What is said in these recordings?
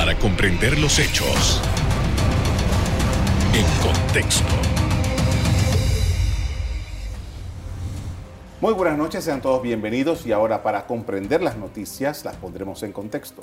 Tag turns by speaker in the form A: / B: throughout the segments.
A: Para comprender los hechos en contexto.
B: Muy buenas noches, sean todos bienvenidos y ahora para comprender las noticias las pondremos en contexto.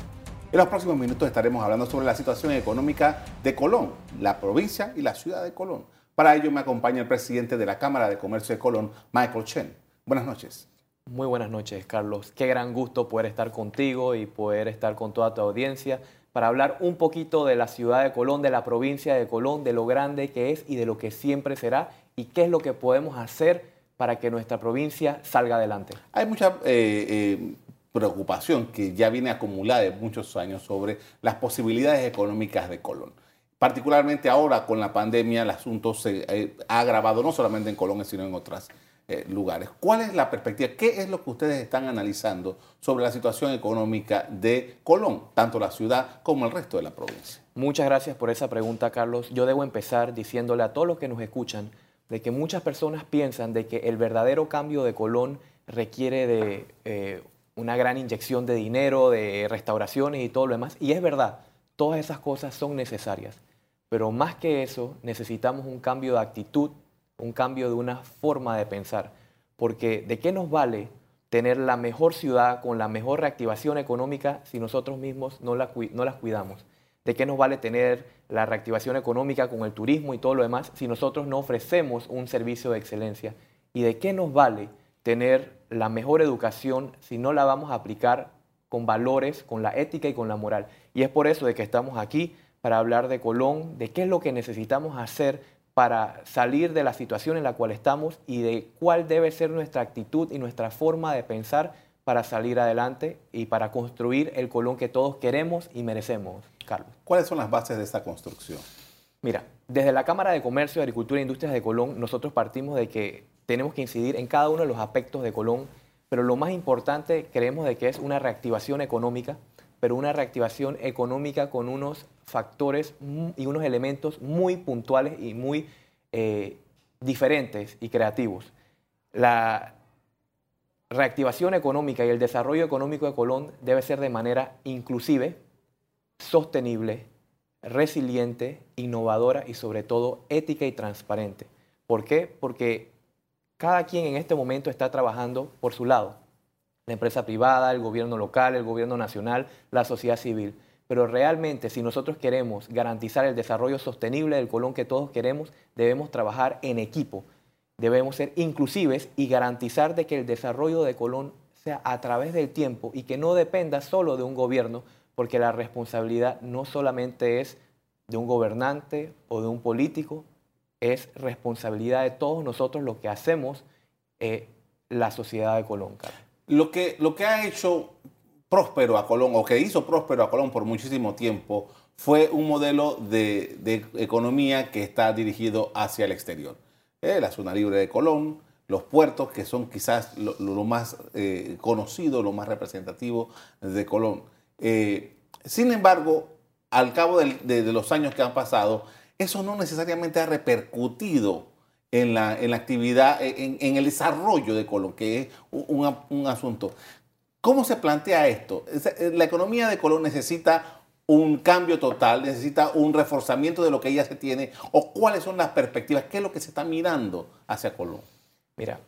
B: En los próximos minutos estaremos hablando sobre la situación económica de Colón, la provincia y la ciudad de Colón. Para ello me acompaña el presidente de la Cámara de Comercio de Colón, Michael Chen. Buenas noches.
C: Muy buenas noches, Carlos. Qué gran gusto poder estar contigo y poder estar con toda tu audiencia para hablar un poquito de la ciudad de Colón, de la provincia de Colón, de lo grande que es y de lo que siempre será y qué es lo que podemos hacer para que nuestra provincia salga adelante.
B: Hay mucha eh, eh, preocupación que ya viene acumulada de muchos años sobre las posibilidades económicas de Colón. Particularmente ahora con la pandemia el asunto se eh, ha agravado no solamente en Colón, sino en otros eh, lugares. ¿Cuál es la perspectiva? ¿Qué es lo que ustedes están analizando sobre la situación económica de Colón, tanto la ciudad como el resto de la provincia?
C: Muchas gracias por esa pregunta, Carlos. Yo debo empezar diciéndole a todos los que nos escuchan de que muchas personas piensan de que el verdadero cambio de Colón requiere de eh, una gran inyección de dinero, de restauraciones y todo lo demás. Y es verdad, todas esas cosas son necesarias. Pero más que eso, necesitamos un cambio de actitud, un cambio de una forma de pensar. Porque ¿de qué nos vale tener la mejor ciudad con la mejor reactivación económica si nosotros mismos no, la, no las cuidamos? ¿De qué nos vale tener la reactivación económica con el turismo y todo lo demás si nosotros no ofrecemos un servicio de excelencia? ¿Y de qué nos vale tener la mejor educación si no la vamos a aplicar con valores, con la ética y con la moral. Y es por eso de que estamos aquí para hablar de Colón, de qué es lo que necesitamos hacer para salir de la situación en la cual estamos y de cuál debe ser nuestra actitud y nuestra forma de pensar para salir adelante y para construir el Colón que todos queremos y merecemos, Carlos.
B: ¿Cuáles son las bases de esta construcción?
C: Mira, desde la Cámara de Comercio, Agricultura e Industrias de Colón, nosotros partimos de que tenemos que incidir en cada uno de los aspectos de Colón, pero lo más importante creemos de que es una reactivación económica, pero una reactivación económica con unos factores y unos elementos muy puntuales y muy eh, diferentes y creativos. La reactivación económica y el desarrollo económico de Colón debe ser de manera inclusive, sostenible, resiliente, innovadora y sobre todo ética y transparente. ¿Por qué? Porque cada quien en este momento está trabajando por su lado. La empresa privada, el gobierno local, el gobierno nacional, la sociedad civil. Pero realmente si nosotros queremos garantizar el desarrollo sostenible del Colón que todos queremos, debemos trabajar en equipo. Debemos ser inclusives y garantizar de que el desarrollo de Colón sea a través del tiempo y que no dependa solo de un gobierno, porque la responsabilidad no solamente es de un gobernante o de un político, es responsabilidad de todos nosotros lo que hacemos eh, la sociedad de Colón.
B: Lo que, lo que ha hecho próspero a Colón, o que hizo próspero a Colón por muchísimo tiempo, fue un modelo de, economía que está dirigido hacia el exterior. Eh, la zona libre de Colón, los puertos, que son quizás lo, más eh, conocido, lo más representativo de Colón. sin embargo, al cabo de los años que han pasado, eso no necesariamente ha repercutido en la, actividad, en, el desarrollo de Colón, que es un, asunto. ¿Cómo se plantea esto? Eh, la economía de Colón necesita un cambio total, necesita un reforzamiento de lo que ya se tiene, o cuáles son las perspectivas, qué es lo que se está mirando hacia Colón.
C: Mira,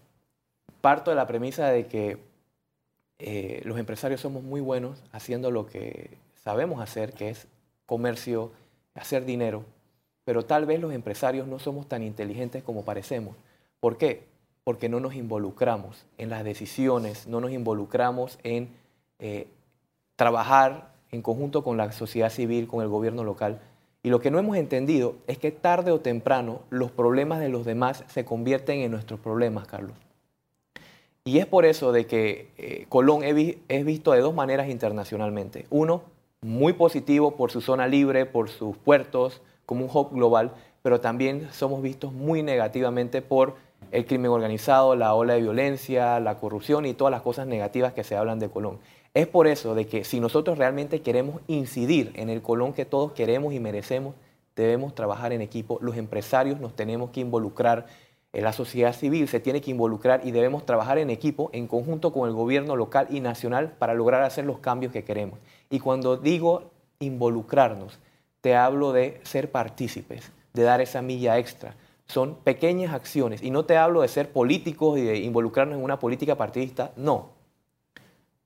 C: parto de la premisa de que eh, los empresarios somos muy buenos haciendo lo que sabemos hacer, que es comercio, hacer dinero, pero tal vez los empresarios no somos tan inteligentes como parecemos. ¿Por qué? Porque no nos involucramos en las decisiones, no nos involucramos en eh, trabajar en conjunto con la sociedad civil, con el gobierno local. Y lo que no hemos entendido es que tarde o temprano los problemas de los demás se convierten en nuestros problemas, Carlos. Y es por eso de que eh, Colón es visto de dos maneras internacionalmente. Uno, muy positivo por su zona libre, por sus puertos, como un hub global, pero también somos vistos muy negativamente por el crimen organizado, la ola de violencia, la corrupción y todas las cosas negativas que se hablan de Colón. Es por eso de que si nosotros realmente queremos incidir en el Colón que todos queremos y merecemos, debemos trabajar en equipo. Los empresarios nos tenemos que involucrar, eh, la sociedad civil se tiene que involucrar y debemos trabajar en equipo, en conjunto con el gobierno local y nacional para lograr hacer los cambios que queremos. Y cuando digo involucrarnos, te hablo de ser partícipes, de dar esa milla extra. Son pequeñas acciones y no te hablo de ser políticos y de involucrarnos en una política partidista, no.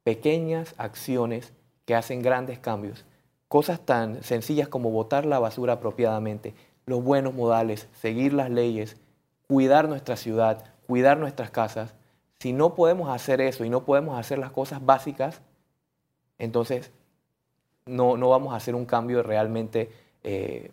C: Pequeñas acciones que hacen grandes cambios. Cosas tan sencillas como botar la basura apropiadamente, los buenos modales, seguir las leyes, cuidar nuestra ciudad, cuidar nuestras casas. Si no podemos hacer eso y no podemos hacer las cosas básicas, entonces no, no vamos a hacer un cambio realmente eh,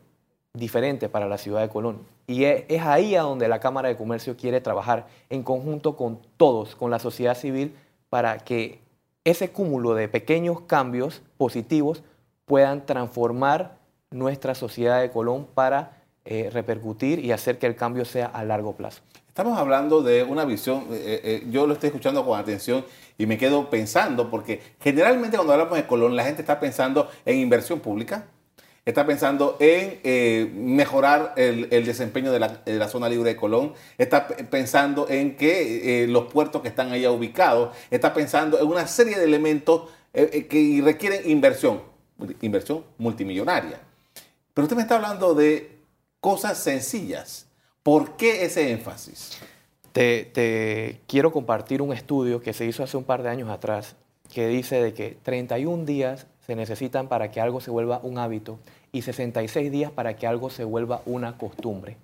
C: diferente para la ciudad de Colón. Y es, es ahí a donde la Cámara de Comercio quiere trabajar en conjunto con todos, con la sociedad civil, para que ese cúmulo de pequeños cambios positivos puedan transformar nuestra sociedad de Colón para eh, repercutir y hacer que el cambio sea a largo plazo.
B: Estamos hablando de una visión, eh, eh, yo lo estoy escuchando con atención y me quedo pensando, porque generalmente cuando hablamos de Colón, la gente está pensando en inversión pública, está pensando en mejorar el, desempeño de la, zona libre de Colón, está pensando en que los puertos que están allá ubicados, está pensando en una serie de elementos que requieren inversión, inversión multimillonaria. Pero usted me está hablando de cosas sencillas. ¿Por qué ese énfasis?
C: Te, quiero compartir un estudio que se hizo hace un par de años atrás que dice de que 31 días se necesitan para que algo se vuelva un hábito y 66 días para que algo se vuelva una costumbre.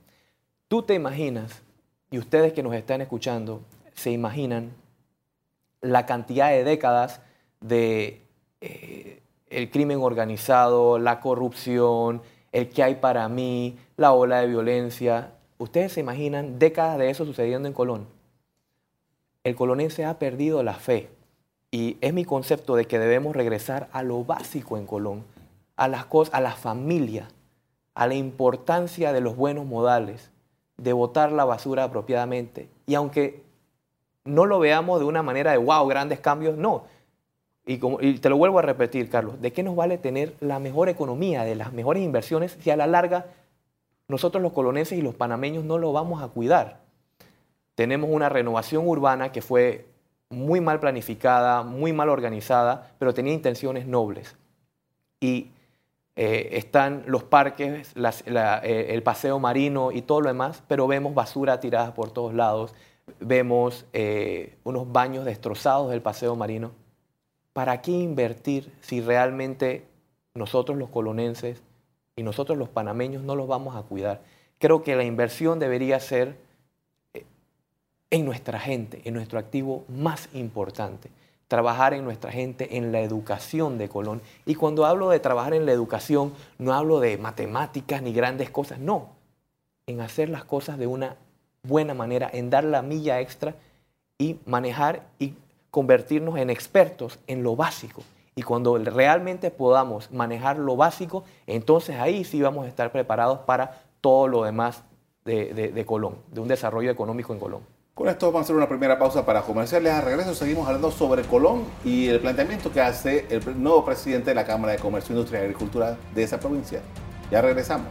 C: Tú te imaginas, y ustedes que nos están escuchando, se imaginan la cantidad de décadas de eh, el crimen organizado, la corrupción, el que hay para mí, la ola de violencia. Ustedes se imaginan décadas de eso sucediendo en Colón. El colonense ha perdido la fe y es mi concepto de que debemos regresar a lo básico en Colón, a las cosas, a la familia, a la importancia de los buenos modales, de botar la basura apropiadamente. Y aunque no lo veamos de una manera de wow, grandes cambios, no. Y, te lo vuelvo a repetir, Carlos, ¿de qué nos vale tener la mejor economía, de las mejores inversiones, si a la larga nosotros los colonenses y los panameños no lo vamos a cuidar? Tenemos una renovación urbana que fue muy mal planificada, muy mal organizada, pero tenía intenciones nobles. Y eh, están los parques, eh, el paseo marino y todo lo demás, pero vemos basura tirada por todos lados, vemos eh, unos baños destrozados del paseo marino. ¿para qué invertir si realmente nosotros los colonenses y nosotros los panameños no los vamos a cuidar? Creo que la inversión debería ser en nuestra gente, en nuestro activo más importante. Trabajar en nuestra gente, en la educación de Colón. Y cuando hablo de trabajar en la educación, no hablo de matemáticas ni grandes cosas, no. En hacer las cosas de una buena manera, en dar la milla extra y manejar y convertirnos en expertos en lo básico. Y cuando realmente podamos manejar lo básico, entonces ahí sí vamos a estar preparados para todo lo demás de, Colón, de un desarrollo económico en Colón.
B: Con esto vamos a hacer una primera pausa para comerciales. A regreso seguimos hablando sobre Colón y el planteamiento que hace el nuevo presidente de la Cámara de Comercio, Industria y Agricultura de esa provincia. Ya regresamos.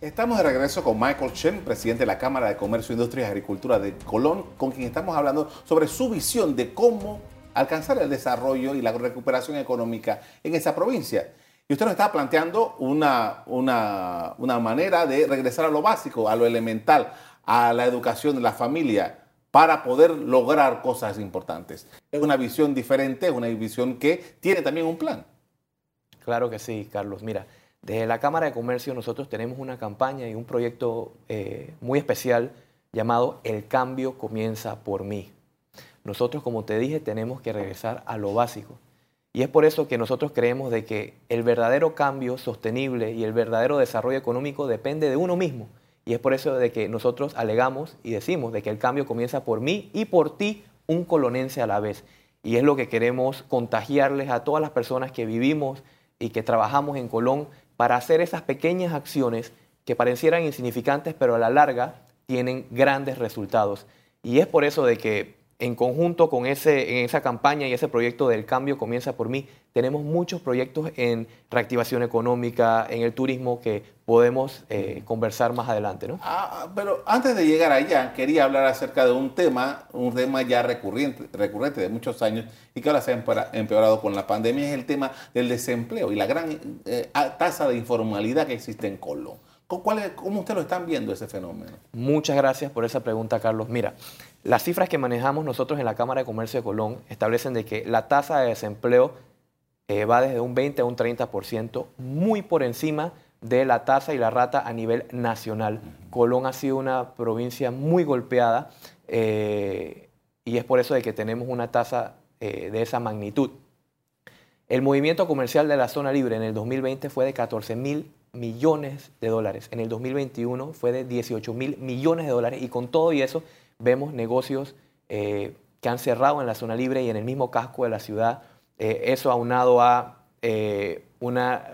B: Estamos de regreso con Michael Chen, presidente de la Cámara de Comercio, Industria y Agricultura de Colón, con quien estamos hablando sobre su visión de cómo alcanzar el desarrollo y la recuperación económica en esa provincia. Y usted nos está planteando una, una, una manera de regresar a lo básico, a lo elemental, a la educación de la familia, para poder lograr cosas importantes. Es una visión diferente, es una visión que tiene también un plan.
C: Claro que sí, Carlos. Mira, desde la Cámara de Comercio nosotros tenemos una campaña y un proyecto eh, muy especial llamado El cambio comienza por mí. Nosotros, como te dije, tenemos que regresar a lo básico. Y es por eso que nosotros creemos de que el verdadero cambio sostenible y el verdadero desarrollo económico depende de uno mismo. Y es por eso de que nosotros alegamos y decimos de que el cambio comienza por mí y por ti, un colonense a la vez. Y es lo que queremos contagiarles a todas las personas que vivimos y que trabajamos en Colón para hacer esas pequeñas acciones que parecieran insignificantes, pero a la larga tienen grandes resultados. Y es por eso de que en conjunto con ese, en esa campaña y ese proyecto del cambio comienza por mí, tenemos muchos proyectos en reactivación económica, en el turismo que podemos eh, conversar más adelante. ¿no?
B: Ah, pero antes de llegar allá, quería hablar acerca de un tema, un tema ya recurrente, recurrente de muchos años y que ahora se ha empeorado con la pandemia, es el tema del desempleo y la gran eh, tasa de informalidad que existe en Colón. ¿Cómo usted lo están viendo ese fenómeno?
C: Muchas gracias por esa pregunta, Carlos. Mira, las cifras que manejamos nosotros en la Cámara de Comercio de Colón establecen de que la tasa de desempleo eh, va desde un 20 a un 30%, muy por encima de la tasa y la rata a nivel nacional. Colón ha sido una provincia muy golpeada eh, y es por eso de que tenemos una tasa eh, de esa magnitud. El movimiento comercial de la zona libre en el 2020 fue de 14 mil millones de dólares. En el 2021 fue de 18 mil millones de dólares y con todo y eso vemos negocios eh, que han cerrado en la zona libre y en el mismo casco de la ciudad. Eh, eso aunado a eh, una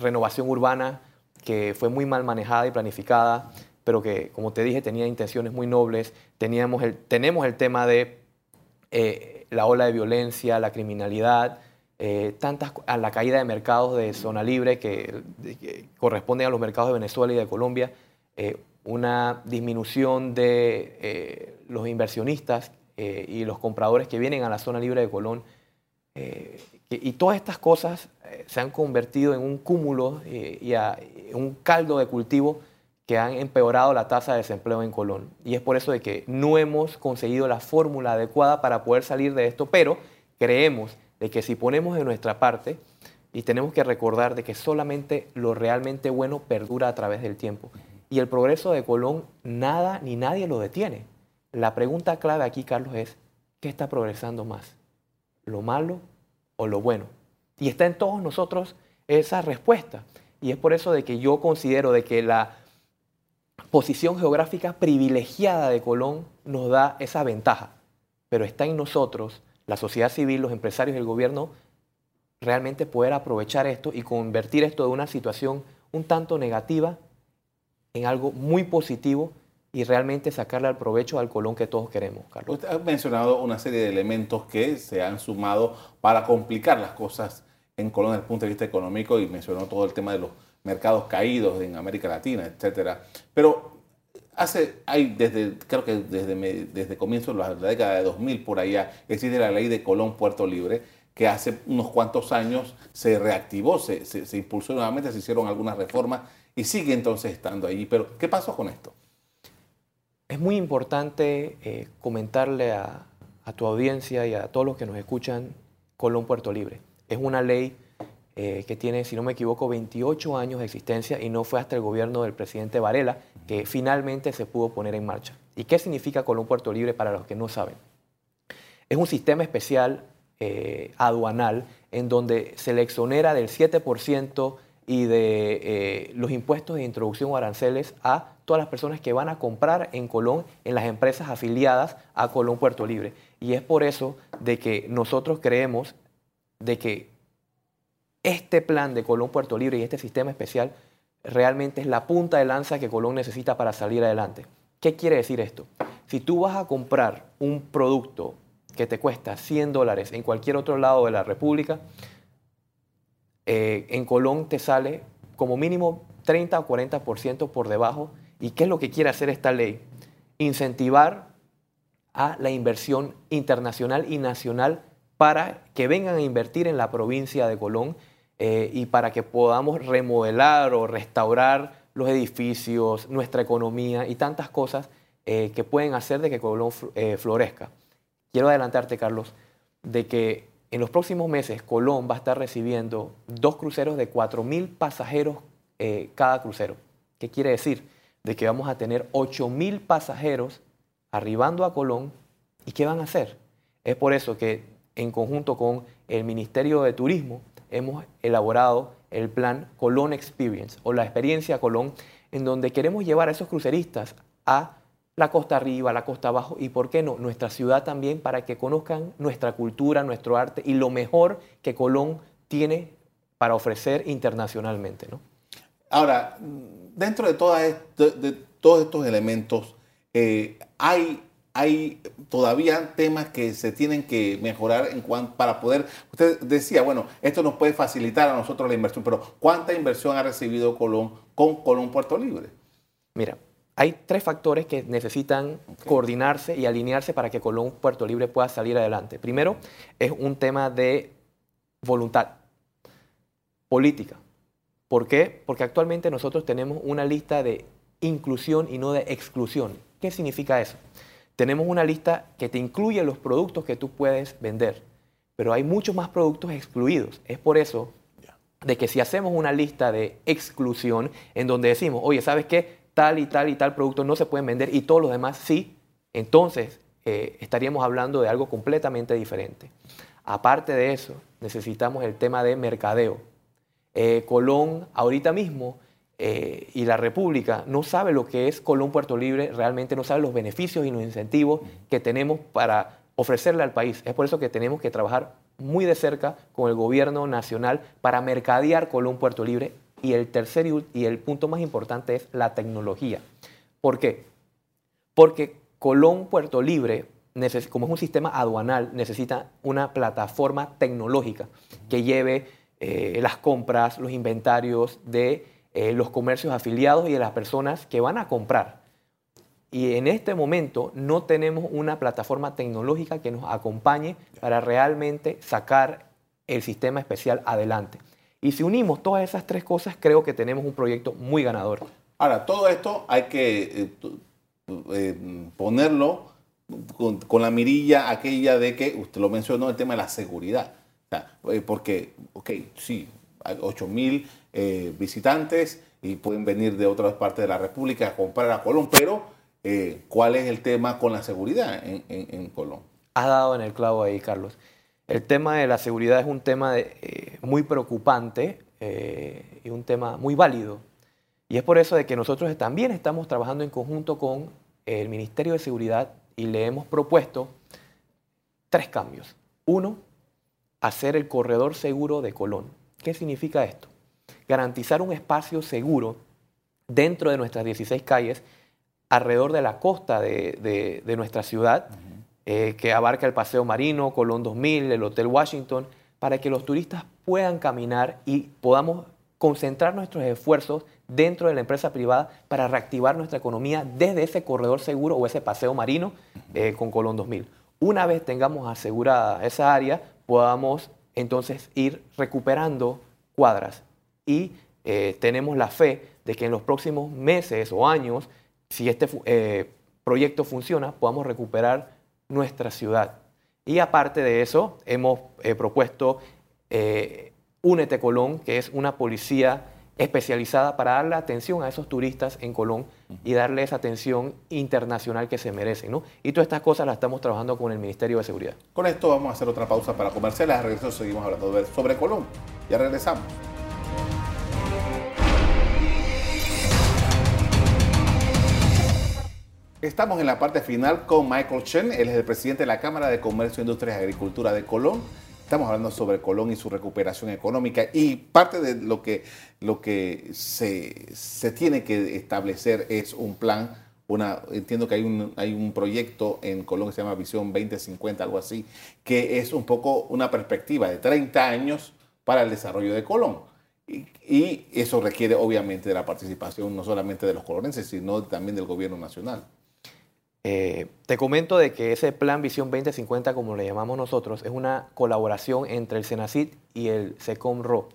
C: renovación urbana que fue muy mal manejada y planificada, pero que, como te dije, tenía intenciones muy nobles. Teníamos el, tenemos el tema de la ola de violencia, la criminalidad, eh, tantas, a la caída de mercados de zona libre que, corresponden a los mercados de Venezuela y de Colombia, eh, una disminución de eh, los inversionistas y los compradores que vienen a la zona libre de Colón. y todas estas cosas se han convertido en un cúmulo y en un caldo de cultivo que han empeorado la tasa de desempleo en Colón. Y es por eso de que no hemos conseguido la fórmula adecuada para poder salir de esto, pero creemos de que si ponemos de nuestra parte, y tenemos que recordar de que solamente lo realmente bueno perdura a través del tiempo. Y el progreso de Colón, nada ni nadie lo detiene. La pregunta clave aquí, Carlos, es, ¿qué está progresando más? ¿Lo malo o lo bueno? Y está en todos nosotros esa respuesta. Y es por eso de que yo considero de que la posición geográfica privilegiada de Colón nos da esa ventaja. Pero está en nosotros la sociedad civil, los empresarios y el gobierno realmente poder aprovechar esto y convertir esto de una situación un tanto negativa en algo muy positivo y realmente sacarle al provecho al Colón que todos queremos, Carlos.
B: Usted ha mencionado una serie de elementos que se han sumado para complicar las cosas en Colón desde el punto de vista económico y mencionó todo el tema de los mercados caídos en América Latina, etcétera. Pero hace, hay desde, creo que desde, desde comienzos de la década de 2000 por allá, existe la ley de Colón Puerto Libre, que hace unos cuantos años se reactivó, se, se, impulsó nuevamente, se hicieron algunas reformas y sigue entonces estando allí. Pero, ¿qué pasó con esto?
C: Es muy importante eh, comentarle a, a tu audiencia y a todos los que nos escuchan Colón Puerto Libre. Es una ley eh, que tiene, si no me equivoco, 28 años de existencia y no fue hasta el gobierno del presidente Varela que finalmente se pudo poner en marcha. ¿Y qué significa Colón Puerto Libre para los que no saben? Es un sistema especial eh, aduanal en donde se le exonera del 7% y de eh, los impuestos de introducción o aranceles a todas las personas que van a comprar en Colón en las empresas afiliadas a Colón Puerto Libre. Y es por eso de que nosotros creemos de que este plan de Colón Puerto Libre y este sistema especial realmente es la punta de lanza que Colón necesita para salir adelante. ¿Qué quiere decir esto? Si tú vas a comprar un producto que te cuesta 100 dólares en cualquier otro lado de la República, eh, en Colón te sale como mínimo 30 o 40% por debajo. ¿Y qué es lo que quiere hacer esta ley? Incentivar a la inversión internacional y nacional para que vengan a invertir en la provincia de Colón eh, y para que podamos remodelar o restaurar los edificios, nuestra economía y tantas cosas eh, que pueden hacer de que Colón eh, florezca. Quiero adelantarte, Carlos, de que en los próximos meses Colón va a estar recibiendo dos cruceros de 4.000 pasajeros cada crucero. ¿Qué quiere decir? De que vamos a tener 8.000 pasajeros arribando a Colón. ¿Y qué van a hacer? Es por eso que en conjunto con el Ministerio de Turismo hemos elaborado el plan Colón Experience o la experiencia Colón, en donde queremos llevar a esos cruceristas a la costa arriba, la costa abajo y, ¿por qué no?, nuestra ciudad también para que conozcan nuestra cultura, nuestro arte y lo mejor que Colón tiene para ofrecer internacionalmente. ¿no?
B: Ahora, dentro de, todos estos elementos, eh, hay hay todavía temas que se tienen que mejorar en para poder, usted decía, bueno, esto nos puede facilitar a nosotros la inversión, pero ¿cuánta inversión ha recibido Colón con Colón Puerto Libre?
C: Mira, hay tres factores que necesitan coordinarse y alinearse para que Colón Puerto Libre pueda salir adelante. Primero, es un tema de voluntad política. ¿Por qué? Porque actualmente nosotros tenemos una lista de inclusión y no de exclusión. ¿Qué significa eso? Tenemos una lista que te incluye los productos que tú puedes vender, pero hay muchos más productos excluidos. Es por eso de que si hacemos una lista de exclusión en donde decimos, oye, ¿sabes qué? Tal y tal y tal producto no se pueden vender y todos los demás sí, entonces eh, estaríamos hablando de algo completamente diferente. Aparte de eso, necesitamos el tema de mercadeo. Eh, Colón ahorita mismo eh, y la República no sabe lo que es Colón Puerto Libre, realmente no sabe los beneficios y los incentivos que tenemos para ofrecerle al país. Es por eso que tenemos que trabajar muy de cerca con el gobierno nacional para mercadear Colón Puerto Libre. Y el tercer y el punto más importante es la tecnología. ¿Por qué? Porque Colón Puerto Libre, como es un sistema aduanal, necesita una plataforma tecnológica que lleve eh, las compras, los inventarios de eh, los comercios afiliados y de las personas que van a comprar. Y en este momento no tenemos una plataforma tecnológica que nos acompañe para realmente sacar el sistema especial adelante. Y si unimos todas esas tres cosas, creo que tenemos un proyecto muy ganador.
B: Ahora, todo esto hay que eh, eh, ponerlo con, la mirilla aquella de que, usted lo mencionó, el tema de la seguridad. porque, ok, sí, hay 8 mil eh, visitantes y pueden venir de otras partes de la República a comprar a Colón, pero eh, ¿cuál es el tema con la seguridad en, Colón?
C: Has dado en el clavo ahí, Carlos. El tema de la seguridad es un tema eh, muy preocupante y un tema muy válido. Y es por eso de que nosotros también estamos trabajando en conjunto con el Ministerio de Seguridad y le hemos propuesto tres cambios. Uno, hacer el corredor seguro de Colón. ¿Qué significa esto? Garantizar un espacio seguro dentro de nuestras 16 calles, alrededor de la costa de, nuestra ciudad, eh, que abarca el Paseo Marino, Colón 2000, el Hotel Washington, para que los turistas puedan caminar y podamos concentrar nuestros esfuerzos dentro de la empresa privada para reactivar nuestra economía desde ese corredor seguro o ese paseo marino eh, con Colón 2000. Una vez tengamos asegurada esa área, podamos entonces ir recuperando cuadras. Y eh, tenemos la fe de que en los próximos meses o años, si este eh, proyecto funciona, podamos recuperar nuestra ciudad. Y aparte de eso, hemos eh, propuesto Únete Colón, que es una policía especializada para darle atención a esos turistas en Colón y darle esa atención internacional que se merecen. ¿no? Y todas estas cosas las estamos trabajando con el Ministerio de Seguridad.
B: Con esto vamos a hacer otra pausa para comerciales. A regreso seguimos hablando sobre Colón. Ya regresamos. Estamos en la parte final con Michael Chen, él es el presidente de la Cámara de Comercio, Industria y Agricultura de Colón. Estamos hablando sobre Colón y su recuperación económica y parte de lo que, lo que se, se tiene que establecer es un plan, una, entiendo que hay un, hay un proyecto en Colón que se llama Visión 2050, algo así, que es un poco una perspectiva de 30 años para el desarrollo de Colón. Y, y eso requiere obviamente de la participación no solamente de los colonenses, sino también del gobierno nacional.
C: Eh, te comento de que ese plan Visión 2050, como le llamamos nosotros, es una colaboración entre el Senacit y el SECOMRO,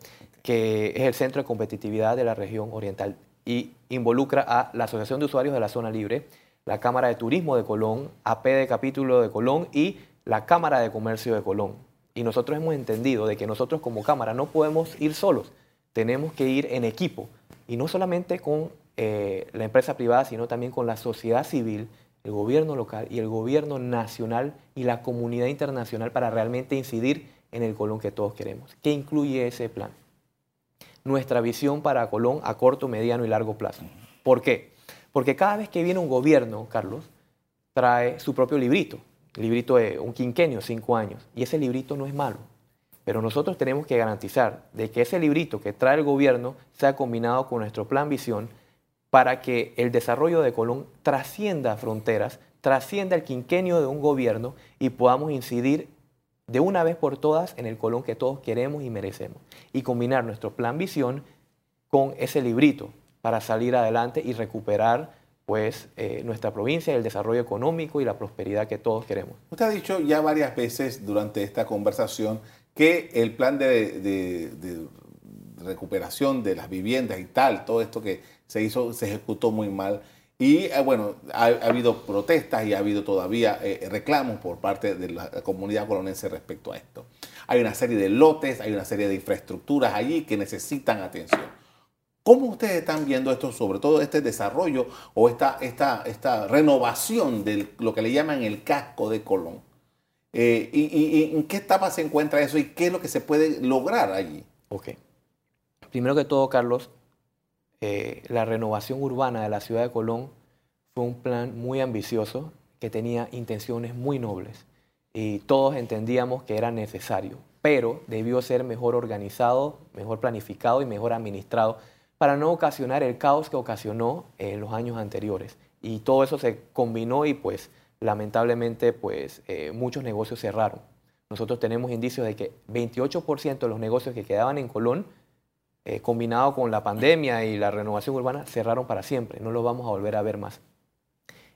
C: que es el Centro de Competitividad de la Región Oriental y involucra a la Asociación de Usuarios de la Zona Libre, la Cámara de Turismo de Colón, AP de Capítulo de Colón y la Cámara de Comercio de Colón. Y nosotros hemos entendido de que nosotros como Cámara no podemos ir solos, tenemos que ir en equipo, y no solamente con eh, la empresa privada, sino también con la sociedad civil, el gobierno local y el gobierno nacional y la comunidad internacional para realmente incidir en el Colón que todos queremos. ¿Qué incluye ese plan? Nuestra visión para Colón a corto, mediano y largo plazo. ¿Por qué? Porque cada vez que viene un gobierno, Carlos, trae su propio librito, librito de un quinquenio, cinco años, y ese librito no es malo. Pero nosotros tenemos que garantizar de que ese librito que trae el gobierno sea combinado con nuestro plan visión para que el desarrollo de Colón trascienda fronteras trascienda el quinquenio de un gobierno y podamos incidir de una vez por todas en el Colón que todos queremos y merecemos. Y combinar nuestro plan visión con ese librito para salir adelante y recuperar pues eh, nuestra provincia, el desarrollo económico y la prosperidad que todos queremos.
B: Usted ha dicho ya varias veces durante esta conversación que el plan de, recuperación de las viviendas y tal, todo esto que se hizo, se ejecutó muy mal. Y eh, bueno, ha, habido protestas y ha habido todavía eh, reclamos por parte de la comunidad colonense respecto a esto. Hay una serie de lotes, hay una serie de infraestructuras allí que necesitan atención. ¿Cómo ustedes están viendo esto, sobre todo este desarrollo o esta, esta, esta renovación de lo que le llaman el casco de Colón? Eh, y, en qué etapa se encuentra eso y qué es lo que se puede lograr allí?
C: Ok. Primero que todo, Carlos, eh, la renovación urbana de la ciudad de Colón fue un plan muy ambicioso que tenía intenciones muy nobles y todos entendíamos que era necesario, pero debió ser mejor organizado, mejor planificado y mejor administrado para no ocasionar el caos que ocasionó en los años anteriores. Y todo eso se combinó y pues lamentablemente pues eh, muchos negocios cerraron. Nosotros tenemos indicios de que 28% de los negocios que quedaban en Colón, eh, combinado con la pandemia y la renovación urbana, cerraron para siempre. No los vamos a volver a ver más.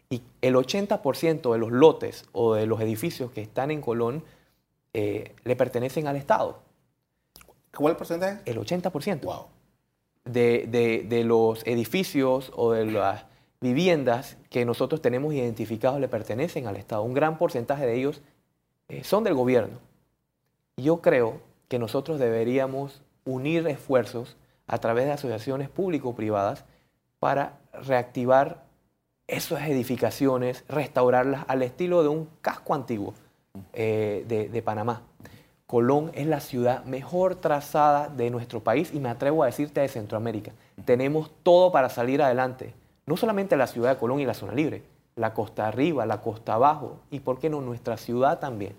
C: Y el 80% de los lotes o de los edificios que están en Colón eh, le pertenecen al Estado.
B: ¿Cuál porcentaje?
C: El 80%. Wow de, los edificios o de las viviendas que nosotros tenemos identificados le pertenecen al Estado. Un gran porcentaje de ellos eh, son del gobierno. Yo creo que nosotros deberíamos unir esfuerzos a través de asociaciones público-privadas para reactivar esas edificaciones, restaurarlas al estilo de un casco antiguo eh, de Panamá. Colón es la ciudad mejor trazada de nuestro país y me atrevo a decirte de Centroamérica. Tenemos todo para salir adelante. No solamente la ciudad de Colón y la zona libre, la costa arriba, la costa abajo y, ¿por qué no, nuestra ciudad también?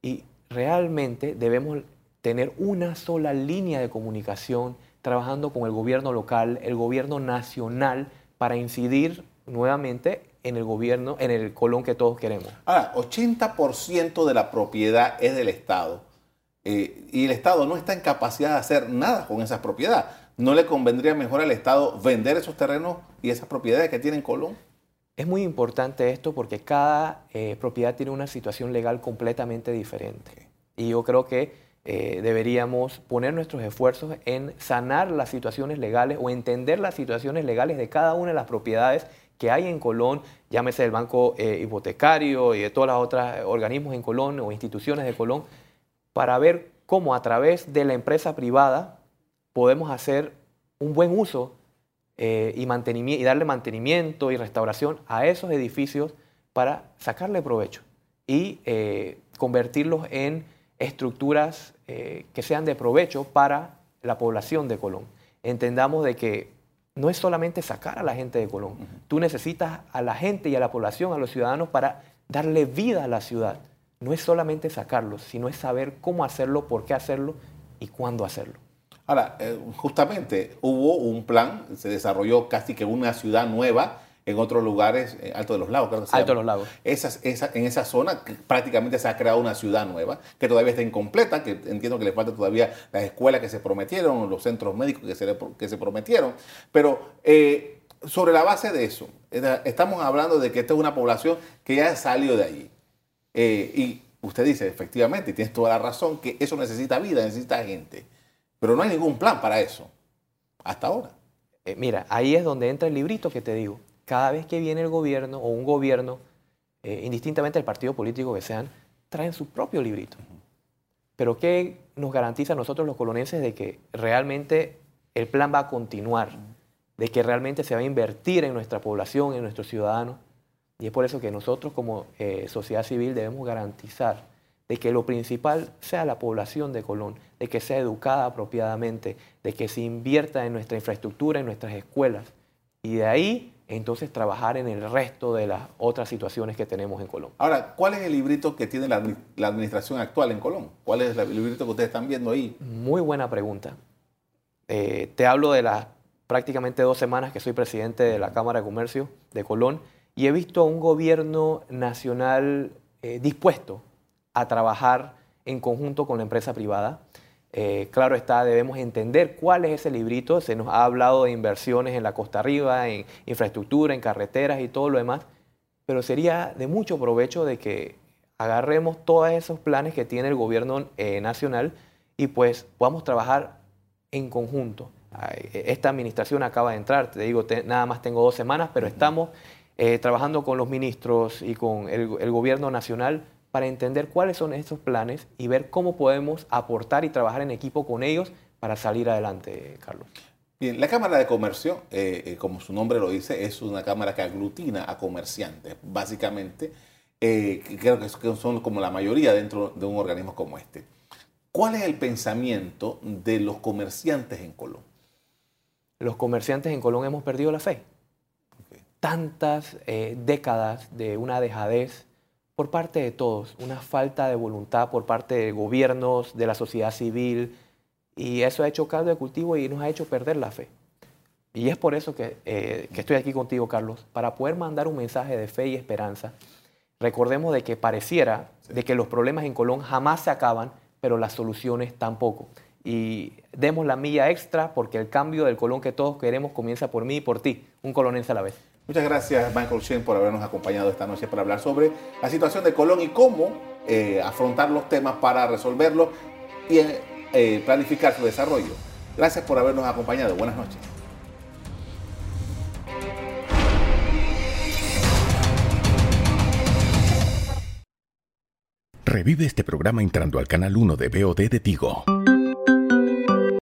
C: Y realmente debemos tener una sola línea de comunicación trabajando con el gobierno local, el gobierno nacional, para incidir nuevamente en el gobierno, en el Colón que todos queremos.
B: Ahora, 80% de la propiedad es del Estado eh, y el Estado no está en capacidad de hacer nada con esas propiedades. ¿No le convendría mejor al Estado vender esos terrenos y esas propiedades que tiene en Colón?
C: Es muy importante esto porque cada eh, propiedad tiene una situación legal completamente diferente. Y yo creo que eh, deberíamos poner nuestros esfuerzos en sanar las situaciones legales o entender las situaciones legales de cada una de las propiedades que hay en Colón, llámese el Banco eh, Hipotecario y de todos los otros organismos en Colón o instituciones de Colón, para ver cómo a través de la empresa privada podemos hacer un buen uso eh, y, y darle mantenimiento y restauración a esos edificios para sacarle provecho y convertirlos en estructuras que sean de provecho para la población de Colón. Entendamos de que no es solamente sacar a la gente de Colón. Tú necesitas a la gente y a la población, a los ciudadanos, para darle vida a la ciudad. No es solamente sacarlos, sino es saber cómo hacerlo, por qué hacerlo y cuándo hacerlo.
B: Ahora, eh, justamente hubo un plan, se desarrolló casi que una ciudad nueva en otros lugares, eh, Alto de los Lagos,
C: creo que Alto de los Lagos.
B: en esa zona prácticamente se ha creado una ciudad nueva, que todavía está incompleta, que entiendo que le falta todavía las escuelas que se prometieron, los centros médicos que se, que se prometieron. Pero eh, sobre la base de eso, estamos hablando de que esta es una población que ya salió de allí. Eh, y usted dice, efectivamente, y tienes toda la razón, que eso necesita vida, necesita gente. Pero no hay ningún plan para eso, hasta ahora.
C: mira, ahí es donde entra el librito que te digo cada vez que viene el gobierno o un gobierno, eh, indistintamente del partido político que sean, traen su propio librito. Pero ¿qué nos garantiza a nosotros los colonenses de que realmente el plan va a continuar? De que realmente se va a invertir en nuestra población, en nuestros ciudadanos. Y es por eso que nosotros como eh, sociedad civil debemos garantizar de que lo principal sea la población de Colón, de que sea educada apropiadamente, de que se invierta en nuestra infraestructura, en nuestras escuelas. Y de ahí entonces trabajar en el resto de las otras situaciones que tenemos en Colón.
B: Ahora, ¿cuál es el librito que tiene la, administración actual en Colón? ¿Cuál es el librito que ustedes están viendo ahí?
C: Muy buena pregunta. Eh, te hablo de las prácticamente dos semanas que soy presidente de la Cámara de Comercio de Colón y he visto a un gobierno nacional eh, dispuesto a trabajar en conjunto con la empresa privada. Eh, claro está, debemos entender cuál es ese librito. Se nos ha hablado de inversiones en la costa arriba, en infraestructura, en carreteras y todo lo demás, pero sería de mucho provecho de que agarremos todos esos planes que tiene el gobierno eh, nacional y pues podamos trabajar en conjunto. Esta administración acaba de entrar, te digo, nada más tengo dos semanas, pero estamos eh, trabajando con los ministros y con el, gobierno nacional para entender cuáles son esos planes y ver cómo podemos aportar y trabajar en equipo con ellos para salir adelante, Carlos.
B: Bien, la Cámara de Comercio, eh, eh, como su nombre lo dice, es una cámara que aglutina a comerciantes, básicamente, creo que son como la mayoría dentro de un organismo como este. ¿Cuál es el pensamiento de los comerciantes en Colón?
C: Los comerciantes en Colón hemos perdido la fe. Tantas eh, décadas de una dejadez por parte de todos, una falta de voluntad por parte de gobiernos, de la sociedad civil, y eso ha hecho caldo de cultivo y nos ha hecho perder la fe. Y es por eso que, eh, estoy aquí contigo, Carlos, para poder mandar un mensaje de fe y esperanza. Recordemos de que pareciera de que los problemas en Colón jamás se acaban, pero las soluciones tampoco. Y demos la milla extra porque el cambio del Colón que todos queremos comienza por mí y por ti, un colonense a la vez.
B: Muchas gracias, Michael Shen, por habernos acompañado esta noche para hablar sobre la situación de Colón y cómo eh, afrontar los temas para resolverlos y eh, planificar su desarrollo. Gracias por habernos acompañado. Buenas noches.
A: Revive este programa entrando al canal 1 de BOD de Tigo.